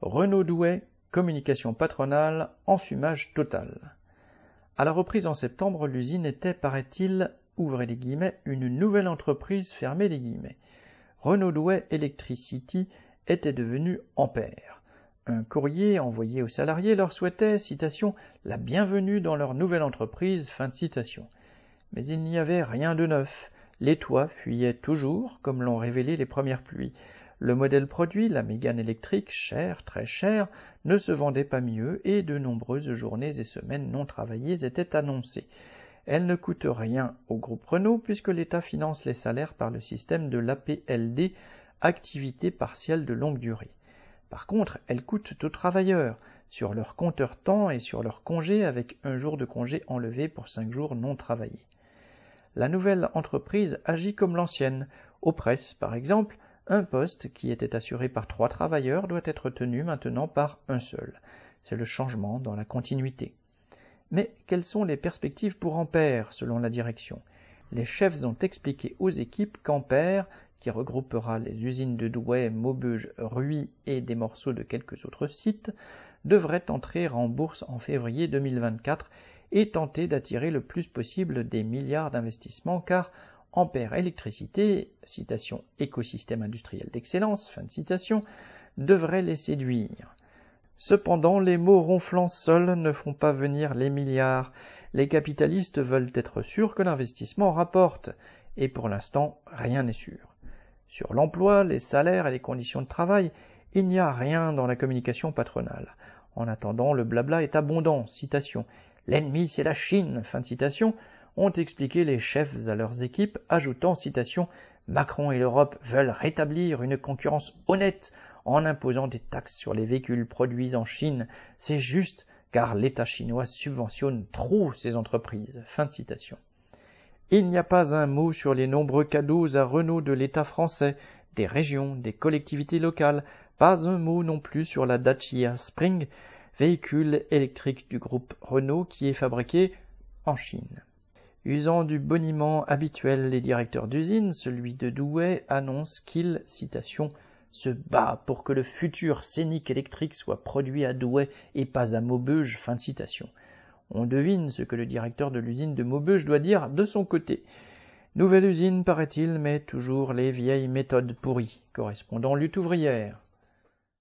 Renault Douai, communication patronale, enfumage total. À la reprise en septembre, l'usine était, paraît-il, ouvrez les guillemets, une nouvelle entreprise, fermée les guillemets. Renault Douai Electricity était devenu Ampère. Un courrier envoyé aux salariés leur souhaitait, citation, la bienvenue dans leur nouvelle entreprise, fin de citation. Mais il n'y avait rien de neuf. Les toits fuyaient toujours, comme l'ont révélé les premières pluies. Le modèle produit, la Mégane électrique, cher, très cher, ne se vendait pas mieux et de nombreuses journées et semaines non travaillées étaient annoncées. Elle ne coûte rien au groupe Renault puisque l'État finance les salaires par le système de l'APLD, activité partielle de longue durée. Par contre, elles coûtent aux travailleurs, sur leur compteur temps et sur leur congé avec un jour de congé enlevé pour cinq jours non travaillés. La nouvelle entreprise agit comme l'ancienne. Aux presses, par exemple, un poste qui était assuré par trois travailleurs doit être tenu maintenant par un seul. C'est le changement dans la continuité. Mais quelles sont les perspectives pour Ampère, selon la direction? Les chefs ont expliqué aux équipes qu'Ampère, qui regroupera les usines de Douai, Maubeuge, Ruy et des morceaux de quelques autres sites, devrait entrer en bourse en février 2024 et tenter d'attirer le plus possible des milliards d'investissements car Ampère Électricité, citation écosystème industriel d'excellence, fin de citation, devrait les séduire. Cependant, les mots ronflants seuls ne font pas venir les milliards. Les capitalistes veulent être sûrs que l'investissement rapporte, et pour l'instant, rien n'est sûr. Sur l'emploi, les salaires et les conditions de travail, il n'y a rien dans la communication patronale. En attendant, le blabla est abondant. Citation. L'ennemi, c'est la Chine. Fin de citation ont expliqué les chefs à leurs équipes, ajoutant, citation, Macron et l'Europe veulent rétablir une concurrence honnête en imposant des taxes sur les véhicules produits en Chine. C'est juste car l'État chinois subventionne trop ces entreprises. Fin de citation. Il n'y a pas un mot sur les nombreux cadeaux à Renault de l'État français, des régions, des collectivités locales, pas un mot non plus sur la Dacia Spring, véhicule électrique du groupe Renault qui est fabriqué en Chine. Usant du boniment habituel, les directeurs d'usine, celui de Douai, annonce qu'il, citation, se bat pour que le futur scénic électrique soit produit à Douai et pas à Maubeuge, fin de citation. On devine ce que le directeur de l'usine de Maubeuge doit dire de son côté. Nouvelle usine, paraît-il, mais toujours les vieilles méthodes pourries. Correspondant lutte ouvrière.